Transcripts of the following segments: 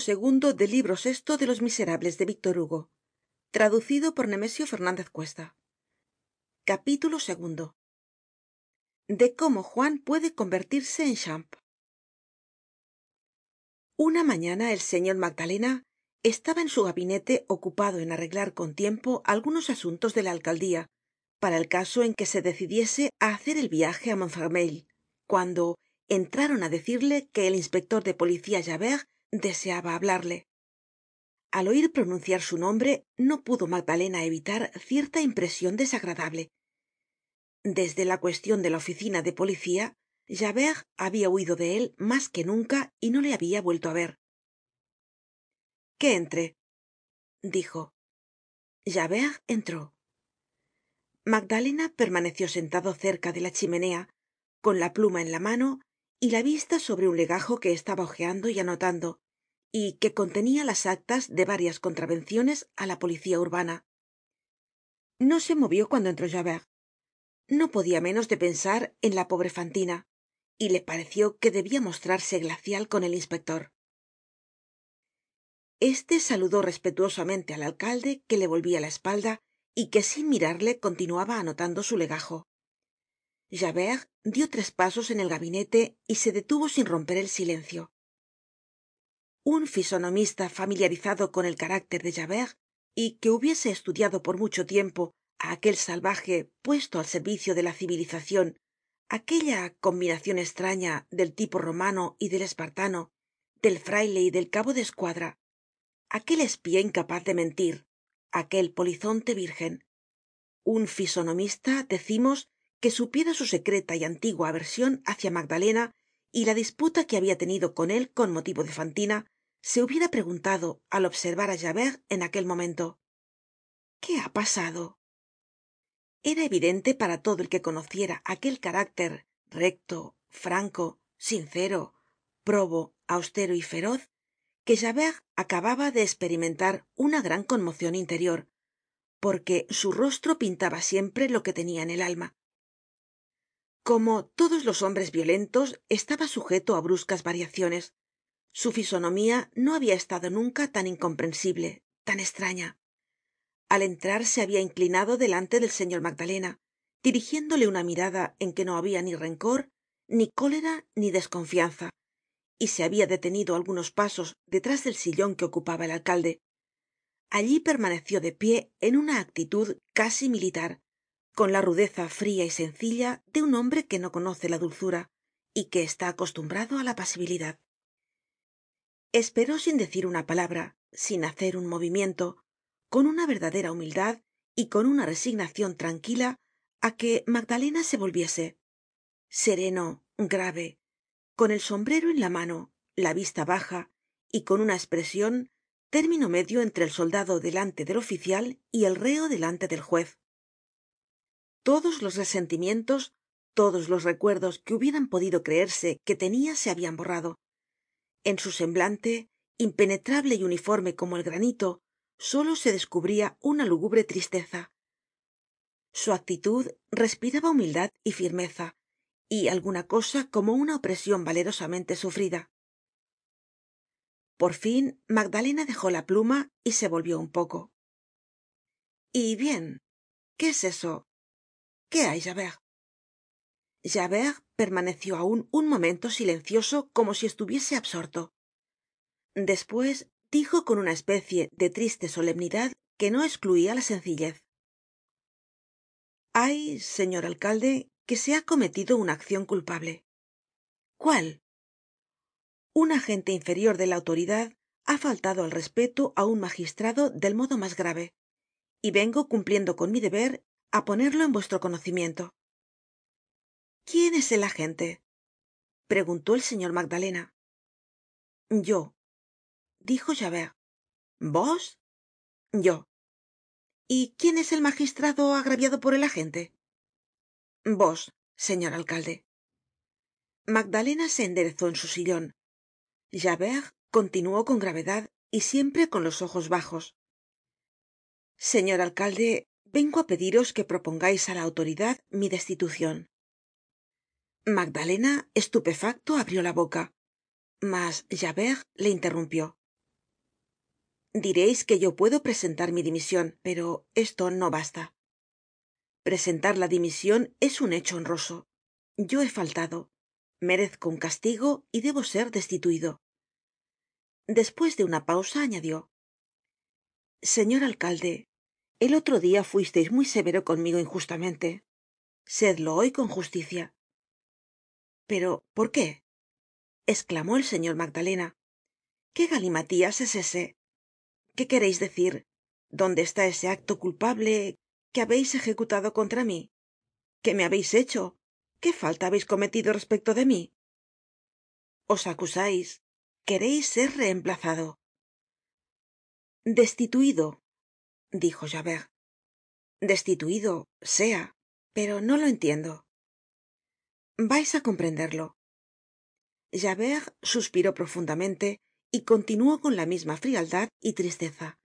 segundo libro sexto de los miserables de víctor hugo traducido por nemesio fernandez cuesta. Capítulo segundo. De cómo juan puede convertirse en champ. Una mañana el señor magdalena estaba en su gabinete ocupado en arreglar con tiempo algunos asuntos de la alcaldía para el caso en que se decidiese á hacer el viaje á montfermeil cuando entraron á decirle que el inspector de policía deseaba hablarle. Al oir pronunciar su nombre no pudo magdalena evitar cierta impresion desagradable. Desde la cuestion de la oficina de policía javert habia huido de él mas que nunca y no le habia vuelto á ver. Que entre dijo. Javert entró. Magdalena permaneció sentado cerca de la chimenea con la pluma en la mano y la vista sobre un legajo que estaba hojeando y anotando y que contenia las actas de varias contravenciones á la policía urbana. No se movió cuando entró javert. No podia menos de pensar en la pobre fantina y le pareció que debia mostrarse glacial con el inspector. Este saludó respetuosamente al alcalde que le volvia la espalda y que sin mirarle continuaba anotando su legajo. Javert dio tres pasos en el gabinete y se detuvo sin romper el silencio un fisonomista familiarizado con el carácter de javert y que hubiese estudiado por mucho tiempo á aquel salvaje puesto al servicio de la civilizacion aquella combinacion estraña del tipo romano y del espartano del fraile y del cabo de escuadra aquel espía incapaz de mentir aquel polizonte virgen. Un fisonomista decimos que supiera su secreta y antigua aversion hácia magdalena y la disputa que habia tenido con él con motivo de fantina se hubiera preguntado al observar á javert en aquel momento. Qué ha pasado era evidente para todo el que conociera aquel carácter recto franco sincero probo austero y feroz que javert acababa de esperimentar una gran conmocion interior porque su rostro pintaba siempre lo que tenia en el alma. Como todos los hombres violentos estaba sujeto á bruscas variaciones su fisonomía no habia estado nunca tan incomprensible tan estraña al entrar se habia inclinado delante del señor magdalena dirigiéndole una mirada en que no habia ni rencor ni cólera ni desconfianza y se habia detenido algunos pasos detrás del sillon que ocupaba el alcalde. Allí permaneció de pie en una actitud casi militar con la rudeza fría y sencilla de un hombre que no conoce la dulzura y que está acostumbrado á la pasibilidad esperó sin decir una palabra sin hacer un movimiento con una verdadera humildad y con una resignacion tranquila á que magdalena se volviese. Sereno grave con el sombrero en la mano la vista baja y con una espresion término medio entre el soldado delante del oficial y el reo delante del juez. Todos los resentimientos todos los recuerdos que hubieran podido creerse que tenia se habian borrado en su semblante impenetrable y uniforme como el granito solo se descubría una lúgubre tristeza. Su actitud respiraba humildad y firmeza y alguna cosa como una opresion valerosamente sufrida. Por fin magdalena dejó la pluma y se volvió un poco y bien qué es eso qué hay javert permaneció aun un momento silencioso como si estuviese absorto. Despues dijo con una especie de triste solemnidad que no escluia la sencillez. Hay señor alcalde que se ha cometido una accion culpable. Cuál un agente inferior de la autoridad ha faltado al respeto á un magistrado del modo mas grave y vengo cumpliendo con mi deber á ponerlo en vuestro conocimiento quién es el agente preguntó el señor magdalena. Yo dijo javert. Vos yo. Y quién es el magistrado agraviado por el agente vos señor alcalde. Magdalena se enderezó en su sillon javert continuó con gravedad y siempre con los ojos bajos. Señor alcalde vengo á pediros que propongais á la autoridad mi destitucion magdalena estupefacto abrió la boca mas javert le interrumpió. Direis que yo puedo presentar mi dimision pero esto no basta. Presentar la dimision es un hecho honroso. Yo he faltado merezco un castigo y debo ser destituido. Despues de una pausa añadió señor alcalde el otro dia fuisteis muy severo conmigo injustamente. Sedlo hoy con justicia pero por qué esclamó el señor magdalena. Qué galimatías es ese qué quereis decir dónde está ese acto culpable que habeis ejecutado contra mí qué me habeis hecho qué falta habeis cometido respecto de mí os acusais quereis ser reemplazado. Destituido dijo javert. Destituido sea pero no lo entiendo vais á comprenderlo. Javert suspiró profundamente y continuó con la misma frialdad y tristeza.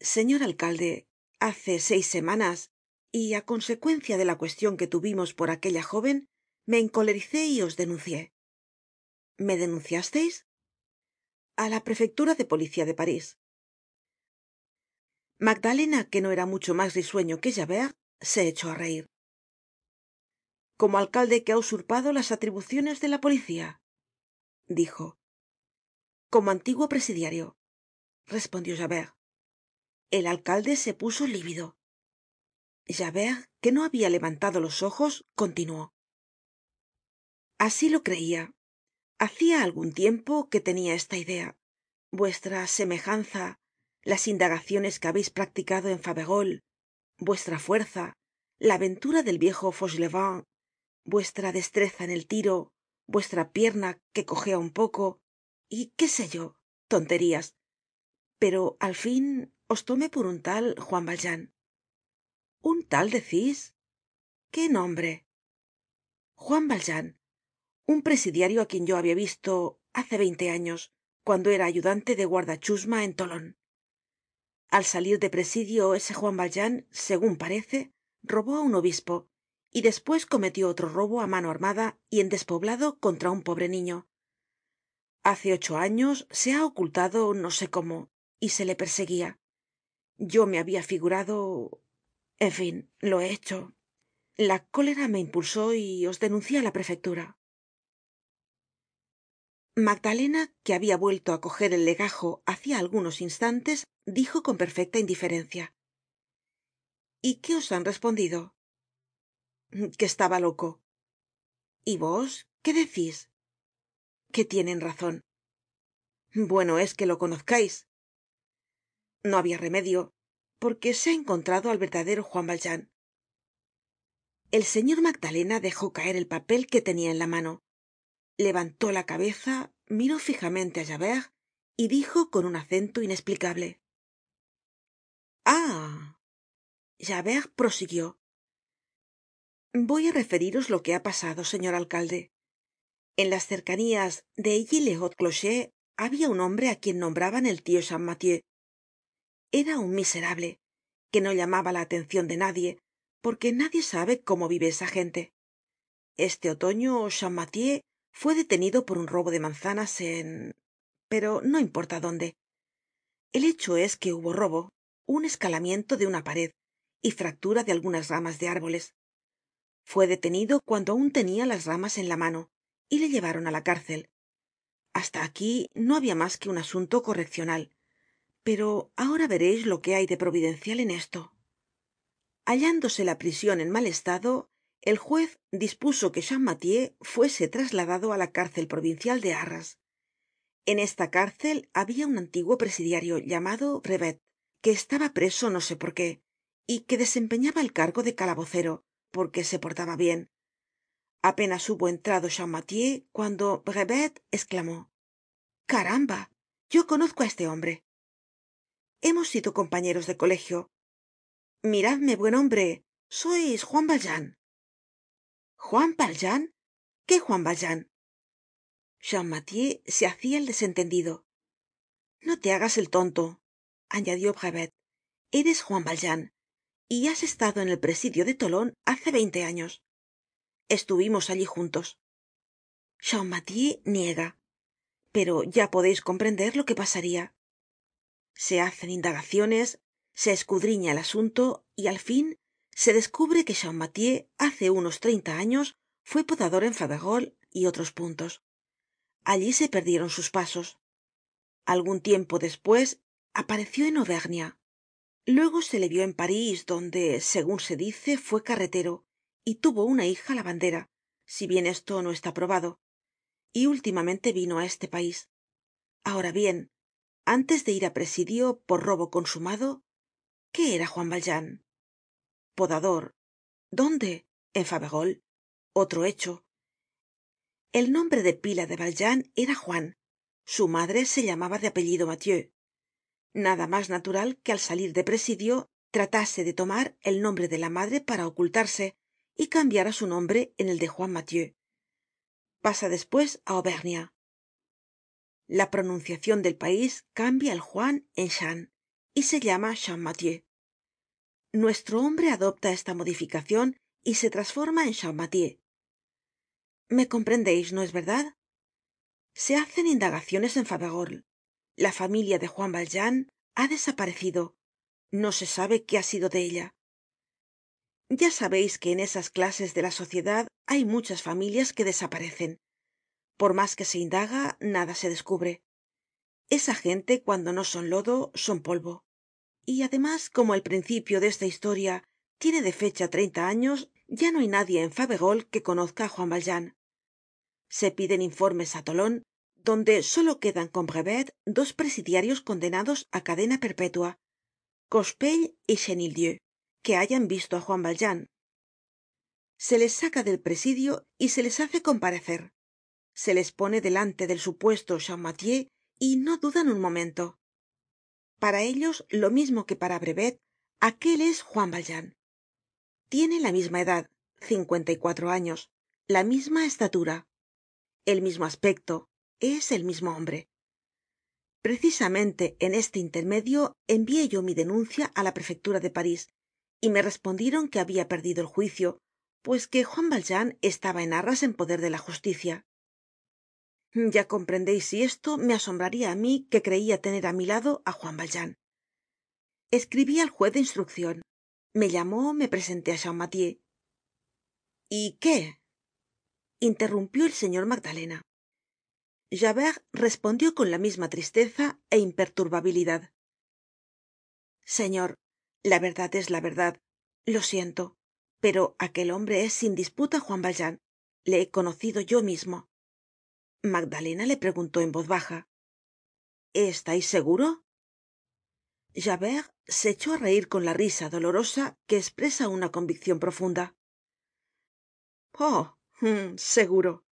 Señor alcalde hace seis semanas y á consecuencia de la cuestion que tuvimos por aquella jóven me encolericé y os denuncié. Me denunciasteis a la prefectura de policía de parís. Magdalena que no era mucho mas risueño que javert se echó á reir como alcalde que ha usurpado las atribuciones de la policía dijo. Como antiguo presidiario respondió javert. El alcalde se puso lívido. Javert que no habia levantado los ojos continuó. Así lo creia hacia algun tiempo que tenia esta idea. Vuestra semejanza las indagaciones que habeis practicado en faverolles vuestra fuerza la aventura del viejo vuestra destreza en el tiro vuestra pierna que cojea un poco y qué sé yo tonterías. Pero al fin os tomé por un tal juan valjean. Un tal decís qué nombre juan valjean un presidiario á quien yo habia visto hace veinte años cuando era ayudante de guarda chusma en tolon al salir de presidio ese juan valjean segun parece robó á un obispo y despues cometió otro robo á mano armada y en despoblado contra un pobre niño. Hace ocho años se ha ocultado no sé cómo y se le perseguia yo me habia figurado en fin lo he hecho. La cólera me impulsó y os denuncié á la prefectura. Magdalena que habia vuelto á coger el legajo hacia algunos instantes dijo con perfecta indiferencia y qué os han respondido que estaba loco. Y vos qué decís que tienen razon bueno es que lo conozcais no habia remedio porque se ha encontrado al verdadero juan valjean. El señor magdalena dejó caer el papel que tenia en la mano. Levantó la cabeza miró fijamente á javert y dijo con un acento inesplicable ah. Javert prosiguió voy á referiros lo que ha pasado señor alcalde. En las cercanías de ailly le haut clocher habia un hombre á quien nombraban el tio champmathieu. Era un miserable que no llamaba la atencion de nadie porque nadie sabe cómo vive esa gente. Este otoño champmathieu fue detenido por un robo de manzanas en pero no importa dónde. El hecho es que hubo robo un escalamiento de una pared y fractura de algunas ramas de árboles fue detenido cuando aun tenia las ramas en la mano y le llevaron á la cárcel. Hasta aquí no habia mas que un asunto correccional pero ahora vereis lo que hay de providencial en esto. Hallándose la prision en mal estado el juez dispuso que champmathieu fuese trasladado á la cárcel provincial de arras. En esta cárcel habia un antiguo presidiario llamado brevet que estaba preso no sé por qué y que desempeñaba el cargo de calabocero porque se portaba bien. Apenas hubo entrado champmathieu cuando brevet esclamó caramba yo conozco á este hombre hemos sido compañeros de colegio miradme buen hombre. Sois juan valjean juan valjean qué juan valjean champmathieu se hacia el desentendido. No te hagas el tonto añadió brevet. Eres juan valjean y has estado en el presidio de tolon hace veinte años. Estuvimos allí juntos. Champmathieu niega. Pero ya podeis comprender lo que pasaria se hacen indagaciones se escudriña el asunto y al fin se descubre que champmathieu hace unos treinta años fue podador en faverolles y otros puntos. Allí se perdieron sus pasos. Algun tiempo despues apareció en auvernia luego se le vio en parís donde segun se dice fue carretero y tuvo una hija lavandera si bien esto no está probado y últimamente vino á este pais ahora bien antes de ir á presidio por robo consumado qué era juan valjean podador. Dónde en faverolles. Otro hecho. El nombre de pila de valjean era juan. Su madre se llamaba de apellido nada mas natural que al salir de presidio tratase de tomar el nombre de la madre para ocultarse y cambiara su nombre en el de juan mathieu. Pasa despues á auvernia. La pronunciacion del pais cambia el juan en chan y se llama champmathieu nuestro hombre adopta esta modificacion y se trasforma en champmathieu me comprendeis no es verdad se hacen indagaciones en la familia de juan valjean ha desaparecido. No se sabe qué ha sido de ella. Ya sabeis que en esas clases de la sociedad hay muchas familias que desaparecen. Por mas que se indaga nada se descubre. Esa gente cuando no son lodo son polvo. Y además como el principio de esta historia tiene de fecha treinta años ya no hay nadie en faverolles que conozca á juan valjean. Se piden informes á tolon donde solo quedan con brevet dos presidiarios condenados á cadena perpétua cochepaille y chenildieu que hayan visto á juan valjean. Se les saca del presidio y se les hace comparecer. Se les pone delante del supuesto champmathieu y no dudan un momento. Para ellos lo mismo que para brevet aquel es juan valjean. Tiene la misma edad cincuenta y cuatro años la misma estatura el mismo aspecto es el mismo hombre. Precisamente en este intermedio envié yo mi denuncia á la prefectura de parís y me respondieron que habia perdido el juicio pues que juan valjean estaba en arras en poder de la justicia. Ya comprendeis si esto me asombraria á mí que creia tener á mi lado á juan valjean. Escribí al juez de instruccion me llamó me presenté á champmathieu. Y qué interrumpió el señor magdalena javert respondió con la misma tristeza é imperturbabilidad. Señor la verdad es la verdad. Lo siento. Pero aquel hombre es sin disputa juan valjean. Le he conocido yo mismo. Magdalena le preguntó en voz baja. Estais seguro javert se echó á reir con la risa dolorosa que espresa una conviccion profunda. Oh seguro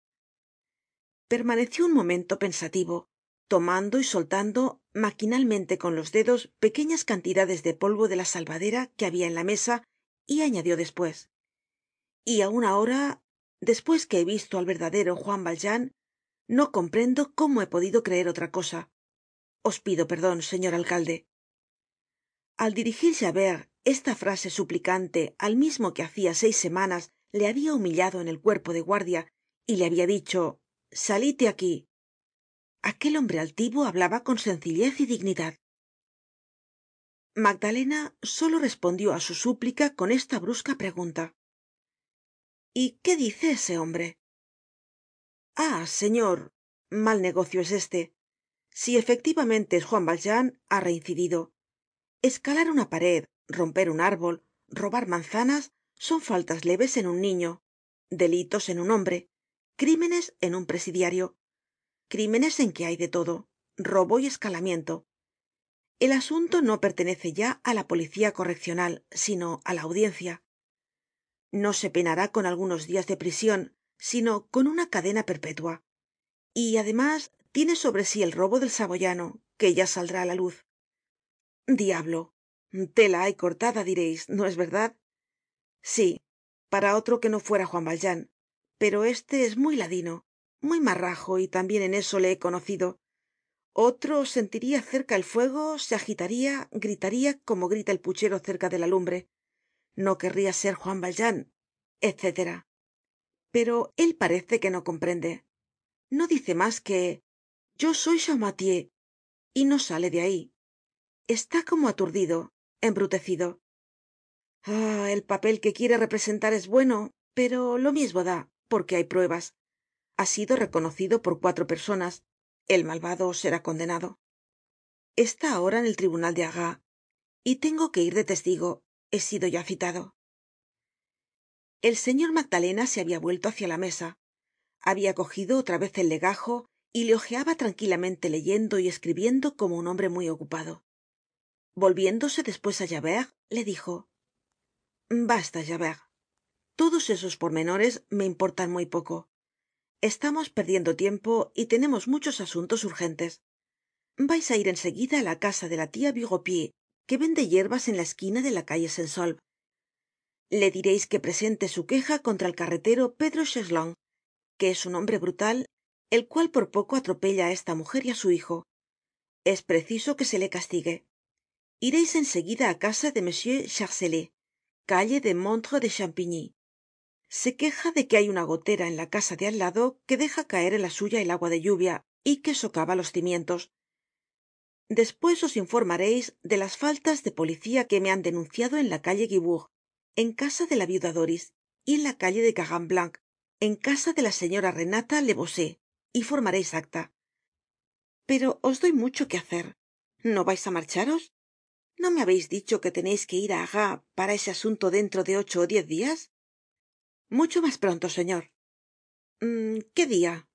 permaneció un momento pensativo tomando y soltando maquinalmente con los dedos pequeñas cantidades de polvo de la salvadera que habia en la mesa y añadió despues y aun ahora despues que he visto al verdadero juan valjean no comprendo cómo he podido creer otra cosa. Os pido perdon señor alcalde al dirigir javert esta frase suplicante al mismo que hacia seis semanas le habia humillado en el cuerpo de guardia y le habia dicho salite aquí. Aquel hombre altivo hablaba con sencillez y dignidad. Magdalena solo respondió á su súplica con esta brusca pregunta. Y qué dice ese hombre ah señor mal negocio es este. Si efectivamente juan valjean ha reincidido. Escalar una pared romper un árbol robar manzanas son faltas leves en un niño delitos en un hombre crímenes en un presidiario crímenes en que hay de todo robo y escalamiento. El asunto no pertenece ya á la policía correccional sino á la audiencia. No se penará con algunos dias de prision sino con una cadena perpétua y además tiene sobre sí el robo del saboyano que ya saldrá á la luz. Diablo tela hay cortada direis no es verdad sí para otro que no fuera juan valjean pero este es muy ladino muy marrajo y tambien en eso le he conocido. Otro sentiria cerca el fuego se agitaria gritaria como grita el puchero cerca de la lumbre. No querria ser juan valjean etc pero él parece que no comprende. No dice mas que yo soy champmathieu y no sale de ahí. Está como aturdido embrutecido. Ah el papel que quiere representar es bueno pero lo mismo da porque hay pruebas. Ha sido reconocido por cuatro personas. El malvado será condenado. Está ahora en el tribunal de arras. Y tengo que ir de testigo. He sido ya citado. El señor magdalena se habia vuelto hácia la mesa. Habia cogido otra vez el legajo y le hojeaba tranquilamente leyendo y escribiendo como un hombre muy ocupado. Volviéndose despues á javert le dijo basta todos esos pormenores me importan muy poco. Estamos perdiendo tiempo y tenemos muchos asuntos urgentes. Vais á ir en seguida á la casa de la tia bureaupied que vende yerbas en la esquina de la calle saint le direis que presente su queja contra el carretero pedro chesnelong que es un hombre brutal el cual por poco atropella á esta mujer y á su hijo. Es preciso que se le castigue. Ireis en seguida á casa de m charcelet calle de montre de champigny se queja de que hay una gotera en la casa de al lado que deja caer en la suya el agua de lluvia y que socava los cimientos. Despues os informareis de las faltas de policía que me han denunciado en la calle guibourg en casa de la viuda doris y en la calle de caran blanc en casa de la señora renata le bossuet y formareis acta. Pero os doy mucho que hacer. No vais á marcharos no me habeis dicho que teneis que ir á arras para ese asunto dentro de ocho ó diez dias mucho mas pronto señor. Qué dia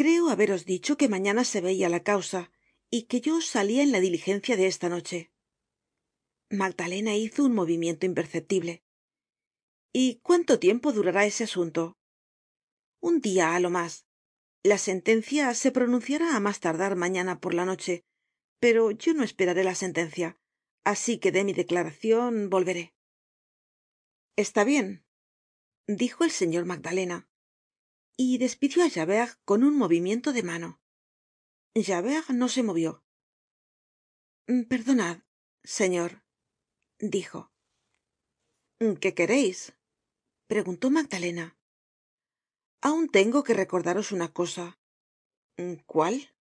creo haberos dicho que mañana se veia la causa y que yo salia en la diligencia de esta noche. Magdalena hizo un movimiento imperceptible. Y cuánto tiempo durará ese asunto un dia á lo mas la sentencia se pronunciará á mas tardar mañana por la noche pero yo no esperaré la sentencia así que dé mi declaracion volveré. Está bien dijo el señor magdalena y despidió á javert con un movimiento de mano. Javert no se movió. Perdonad señor dijo. Qué quereis preguntó magdalena. Aun tengo que recordaros una cosa cuál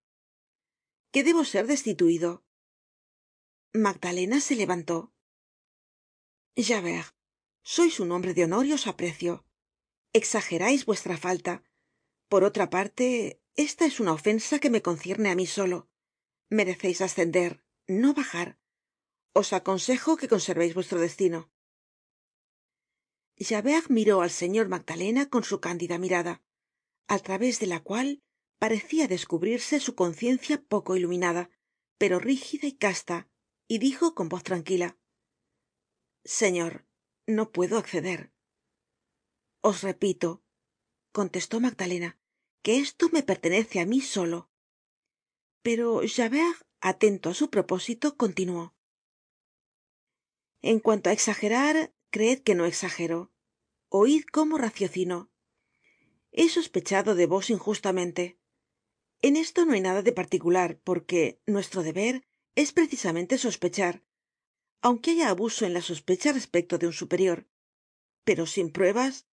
que debo ser destituido magdalena se levantó sois un hombre de honor y os aprecio. Exagerais vuestra falta. Por otra parte esta es una ofensa que me concierne á mí solo. Mereceis ascender no bajar. Os aconsejo que conserveis vuestro destino. Javert miró al señor magdalena con su cándida mirada al través de la cual parecia descubrirse su conciencia poco iluminada pero rígida y casta y dijo con voz tranquila señor no puedo acceder. Os repito contestó magdalena que esto me pertenece á mí solo. Pero javert atento á su propósito continuó. En cuanto á exagerar creed que no exagero. Oid cómo raciocino. He sospechado de vos injustamente. En esto no hay nada de particular porque nuestro deber es precisamente sospechar aunque haya abuso en la sospecha respecto de un superior pero sin pruebas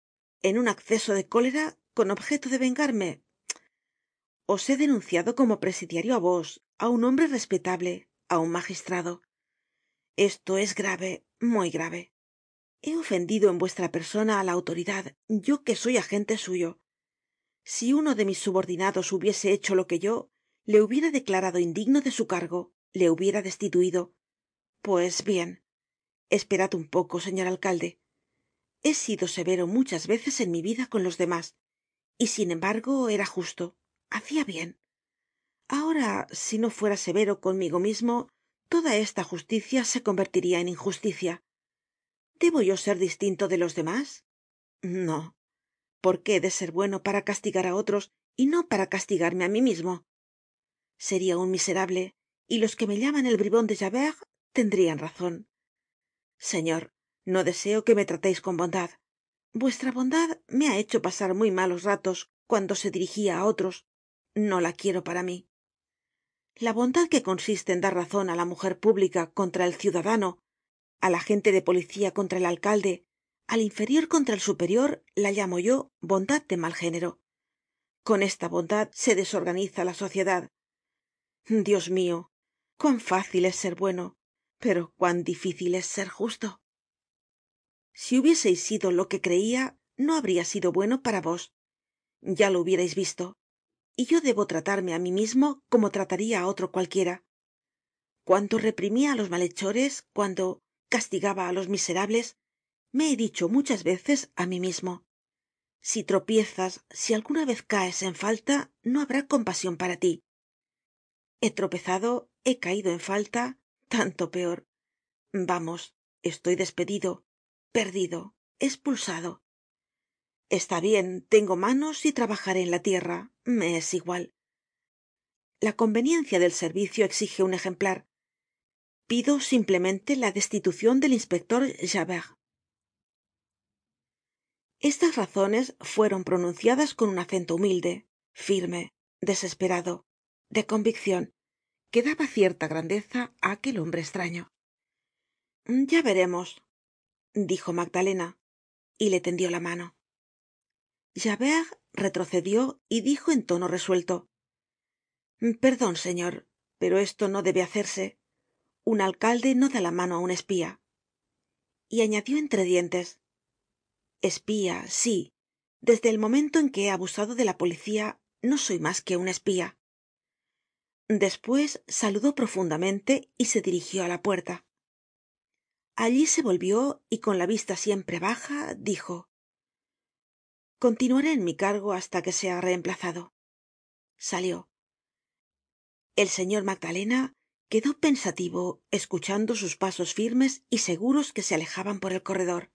en un acceso de cólera con objeto de vengarme. Os he denunciado como presidiario á vos á un hombre respetable á un magistrado. Esto es grave muy grave. He ofendido en vuestra persona á la autoridad yo que soy agente suyo. Si uno de mis subordinados hubiese hecho lo que yo le hubiera declarado indigno de su cargo le hubiera destituido pues bien esperad un poco señor alcalde. He sido severo muchas veces en mi vida con los demás y sin embargo era justo hacia bien. Ahora si no fuera severo conmigo mismo toda esta justicia se convertiría en injusticia. Debo yo ser distinto de los demás no. Por qué he de ser bueno para castigar á otros y no para castigarme á mí mismo seria un miserable y los que me llaman el bribon de javert tendrian razon señor no deseo que me trateis con bondad. Vuestra bondad me ha hecho pasar muy malos ratos cuando se dirigia á otros. No la quiero para mí. La bondad que consiste en dar razon á la mujer pública contra el ciudadano al agente de policía contra el alcalde al inferior contra el superior la llamo yo bondad de mal género. Con esta bondad se desorganiza la sociedad. Dios mio cuán fácil es ser bueno pero cuán difícil es ser justo. Si hubieseis sido lo que creia no habria sido bueno para vos. Ya lo hubierais visto. Y yo debo tratarme á mí mismo como trataria á otro cualquiera. Cuando reprimia á los malhechores cuando castigaba á los miserables me he dicho muchas veces á mí mismo si tropiezas si alguna vez caes en falta no habrá compasion para tí he tropezado he caido en falta tanto peor. Vamos estoy despedido perdido espulsado está bien tengo manos y trabajaré en la tierra me es igual. La conveniencia del servicio exige un ejemplar. Pido simplemente la destitucion del inspector javert. Estas razones fueron pronunciadas con un acento humilde firme desesperado de conviccion que daba cierta grandeza á aquel hombre estraño ya veremos dijo magdalena y le tendió la mano. Javert retrocedió y dijo en tono resuelto perdon señor pero esto no debe hacerse. Un alcalde no da la mano á un espía y añadió entre dientes espía sí. Desde el momento en que he abusado de la policía no soy mas que un espía despues saludó profundamente y se dirigió á la puerta. Allí se volvió y con la vista siempre baja dijo continuaré en mi cargo hasta que sea reemplazado salió. El señor magdalena quedó pensativo escuchando sus pasos firmes y seguros que se alejaban por el corredor